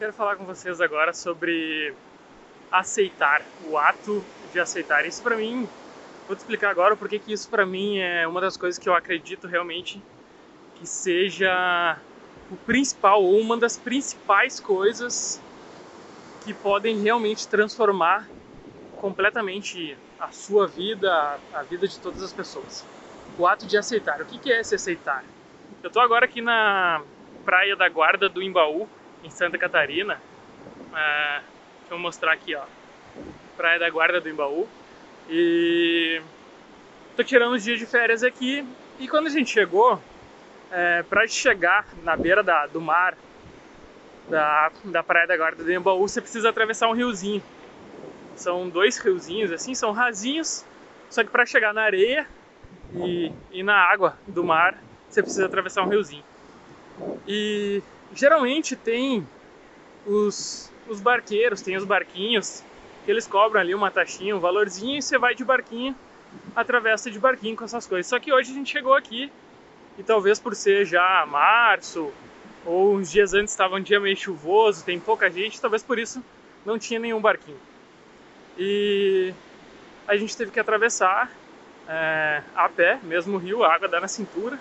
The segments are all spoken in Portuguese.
quero falar com vocês agora sobre aceitar, o ato de aceitar. Isso para mim, vou te explicar agora porque que isso para mim é uma das coisas que eu acredito realmente que seja o principal ou uma das principais coisas que podem realmente transformar completamente a sua vida, a vida de todas as pessoas. O ato de aceitar. O que é se aceitar? Eu estou agora aqui na Praia da Guarda do Imbaú, em Santa Catarina. É, deixa eu mostrar aqui, ó. Praia da Guarda do Imbaú. E tô tirando os dias de férias aqui. E quando a gente chegou, é, para chegar na beira da, do mar, da, da Praia da Guarda do Imbaú, você precisa atravessar um riozinho. São dois riozinhos, assim, são rasinhos, só que para chegar na areia e, e na água do mar, você precisa atravessar um riozinho. E geralmente tem os, os barqueiros, tem os barquinhos, que eles cobram ali uma taxinha, um valorzinho, e você vai de barquinho, atravessa de barquinho com essas coisas. Só que hoje a gente chegou aqui, e talvez por ser já março, ou uns dias antes estava um dia meio chuvoso, tem pouca gente, talvez por isso não tinha nenhum barquinho. E a gente teve que atravessar é, a pé, mesmo o rio, a água dá na cintura.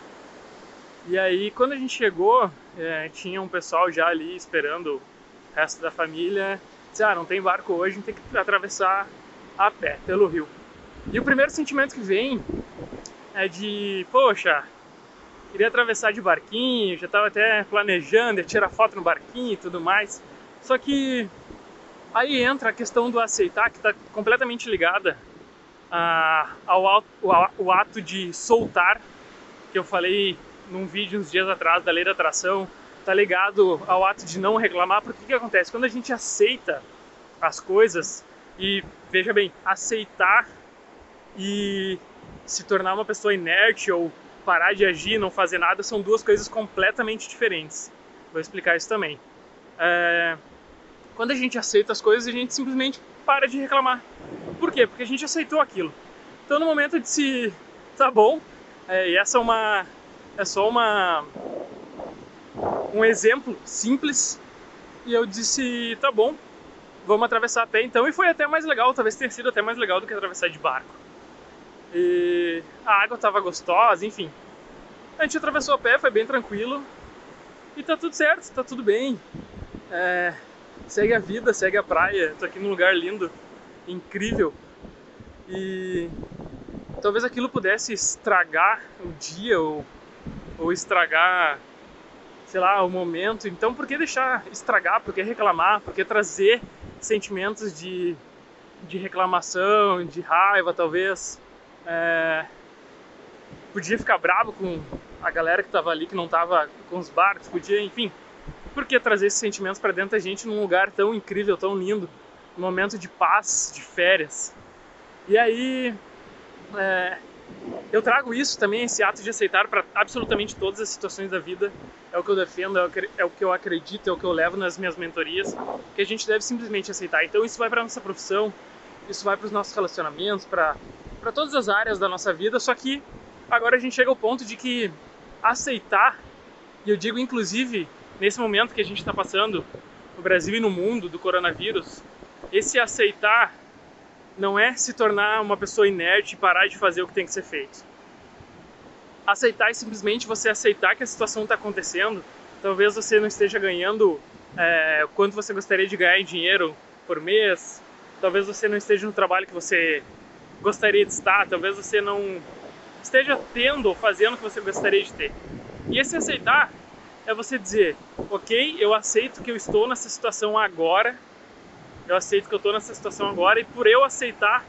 E aí, quando a gente chegou, é, tinha um pessoal já ali esperando o resto da família. Disse, ah, não tem barco hoje, tem que atravessar a pé pelo rio. E o primeiro sentimento que vem é de, poxa, queria atravessar de barquinho, já estava até planejando, ia tirar foto no barquinho e tudo mais. Só que aí entra a questão do aceitar, que está completamente ligada a, ao, ao, ao ato de soltar, que eu falei num vídeo uns dias atrás da lei da atração, tá ligado ao ato de não reclamar, porque o que acontece? Quando a gente aceita as coisas, e veja bem, aceitar e se tornar uma pessoa inerte ou parar de agir, não fazer nada, são duas coisas completamente diferentes. Vou explicar isso também. É... Quando a gente aceita as coisas, a gente simplesmente para de reclamar. Por quê? Porque a gente aceitou aquilo. Então, no momento de se tá bom, é, e essa é uma é só uma um exemplo simples. E eu disse tá bom vamos atravessar a pé então. E foi até mais legal talvez tenha sido até mais legal do que atravessar de barco. E a água estava gostosa enfim. A gente atravessou a pé foi bem tranquilo. E tá tudo certo tá tudo bem. É, segue a vida segue a praia. Tô aqui num lugar lindo incrível. E talvez aquilo pudesse estragar o dia ou ou estragar, sei lá, o momento. Então, por que deixar estragar? Por que reclamar? Por que trazer sentimentos de, de reclamação, de raiva, talvez? É... Podia ficar bravo com a galera que estava ali, que não estava com os barcos, podia, enfim. Por que trazer esses sentimentos para dentro da gente num lugar tão incrível, tão lindo? Um momento de paz, de férias. E aí, é, eu trago isso também, esse ato de aceitar para absolutamente todas as situações da vida. É o que eu defendo, é o que, é o que eu acredito, é o que eu levo nas minhas mentorias, que a gente deve simplesmente aceitar. Então isso vai para nossa profissão, isso vai para os nossos relacionamentos, para para todas as áreas da nossa vida, só que agora a gente chega ao ponto de que aceitar, e eu digo inclusive nesse momento que a gente está passando no Brasil e no mundo do coronavírus, esse aceitar não é se tornar uma pessoa inerte e parar de fazer o que tem que ser feito. Aceitar é simplesmente você aceitar que a situação está acontecendo. Talvez você não esteja ganhando é, quanto você gostaria de ganhar em dinheiro por mês. Talvez você não esteja no trabalho que você gostaria de estar. Talvez você não esteja tendo ou fazendo o que você gostaria de ter. E esse aceitar é você dizer, ok, eu aceito que eu estou nessa situação agora eu aceito que eu estou nessa situação agora e por eu aceitar,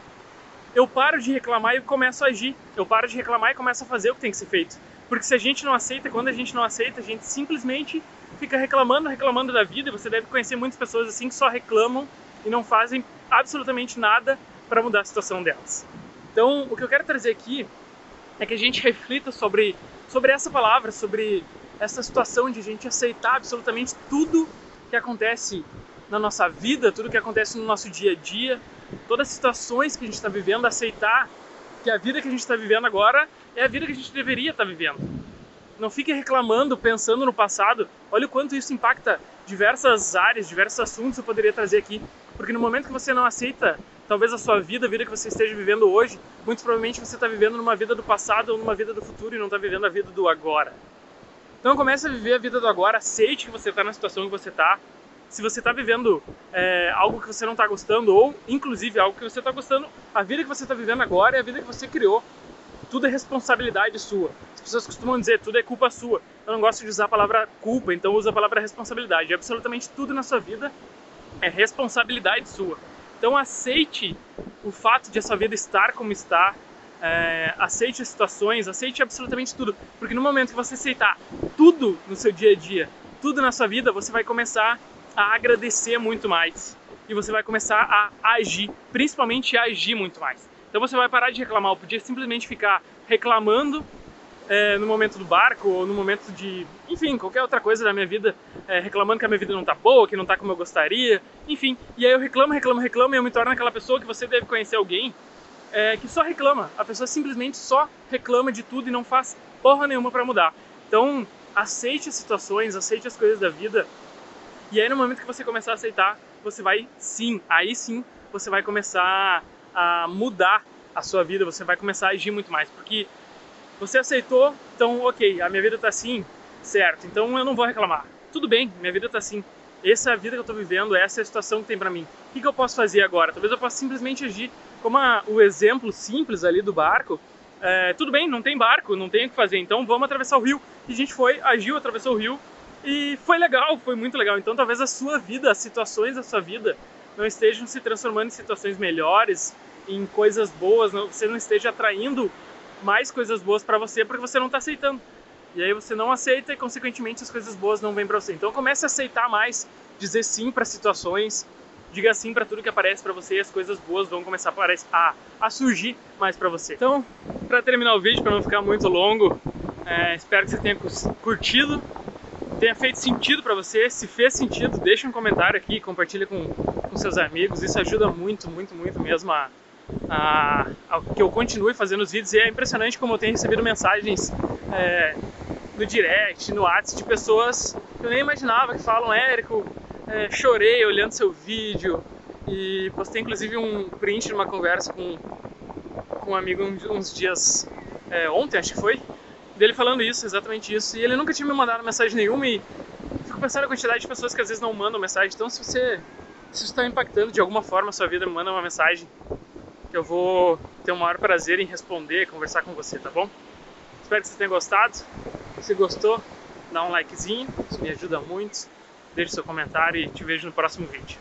eu paro de reclamar e começo a agir. Eu paro de reclamar e começo a fazer o que tem que ser feito. Porque se a gente não aceita, quando a gente não aceita, a gente simplesmente fica reclamando, reclamando da vida. E você deve conhecer muitas pessoas assim que só reclamam e não fazem absolutamente nada para mudar a situação delas. Então, o que eu quero trazer aqui é que a gente reflita sobre, sobre essa palavra, sobre essa situação de a gente aceitar absolutamente tudo que acontece na nossa vida, tudo que acontece no nosso dia a dia, todas as situações que a gente está vivendo, aceitar que a vida que a gente está vivendo agora é a vida que a gente deveria estar tá vivendo. Não fique reclamando, pensando no passado. Olha o quanto isso impacta diversas áreas, diversos assuntos eu poderia trazer aqui, porque no momento que você não aceita talvez a sua vida, a vida que você esteja vivendo hoje, muito provavelmente você está vivendo numa vida do passado ou numa vida do futuro e não está vivendo a vida do agora. Então comece a viver a vida do agora, aceite que você está na situação que você está. Se você está vivendo é, algo que você não está gostando, ou inclusive algo que você está gostando, a vida que você está vivendo agora é a vida que você criou. Tudo é responsabilidade sua. As pessoas costumam dizer tudo é culpa sua. Eu não gosto de usar a palavra culpa, então uso a palavra responsabilidade. Absolutamente tudo na sua vida é responsabilidade sua. Então aceite o fato de a sua vida estar como está, é, aceite as situações, aceite absolutamente tudo, porque no momento que você aceitar tudo no seu dia a dia, tudo na sua vida, você vai começar a agradecer muito mais e você vai começar a agir, principalmente agir muito mais. Então você vai parar de reclamar, eu podia simplesmente ficar reclamando é, no momento do barco ou no momento de, enfim, qualquer outra coisa da minha vida, é, reclamando que a minha vida não tá boa, que não tá como eu gostaria, enfim. E aí eu reclamo, reclamo, reclamo e eu me torno aquela pessoa que você deve conhecer alguém é, que só reclama. A pessoa simplesmente só reclama de tudo e não faz porra nenhuma para mudar. Então, aceite as situações, aceite as coisas da vida. E aí no momento que você começar a aceitar, você vai sim, aí sim, você vai começar a mudar a sua vida, você vai começar a agir muito mais, porque você aceitou, então, ok, a minha vida tá assim, certo, então eu não vou reclamar. Tudo bem, minha vida tá assim. Essa é a vida que eu tô vivendo, essa é a situação que tem para mim. O que, que, eu posso fazer agora? Talvez eu possa simplesmente agir como a, o exemplo simples ali do barco. É, tudo bem, não tem barco, não tem o que fazer, então vamos atravessar o rio. E a gente foi, agiu, atravessou o rio e foi legal, foi muito legal. Então talvez a sua vida, as situações da sua vida não estejam se transformando em situações melhores, em coisas boas, não, você não esteja atraindo mais coisas boas para você porque você não está aceitando. E aí você não aceita e consequentemente as coisas boas não vêm para você. Então comece a aceitar mais, dizer sim para situações, diga sim para tudo que aparece para você e as coisas boas vão começar a, a surgir mais para você. Então, para terminar o vídeo, para não ficar muito longo, é, espero que você tenha curtido, tenha feito sentido para você. Se fez sentido, deixa um comentário aqui, compartilha com, com seus amigos. Isso ajuda muito, muito, muito mesmo a a, a, que eu continue fazendo os vídeos e é impressionante como eu tenho recebido mensagens é, no direct, no WhatsApp de pessoas que eu nem imaginava que falam, Érico, é, chorei olhando seu vídeo e postei inclusive um print de uma conversa com, com um amigo uns dias, é, ontem acho que foi, dele falando isso, exatamente isso, e ele nunca tinha me mandado mensagem nenhuma e fico pensando a quantidade de pessoas que às vezes não mandam mensagem, então se você se está impactando de alguma forma a sua vida, me manda uma mensagem que eu vou ter o maior prazer em responder, conversar com você, tá bom? Espero que você tenha gostado. Se gostou, dá um likezinho, isso me ajuda muito. Deixe seu comentário e te vejo no próximo vídeo.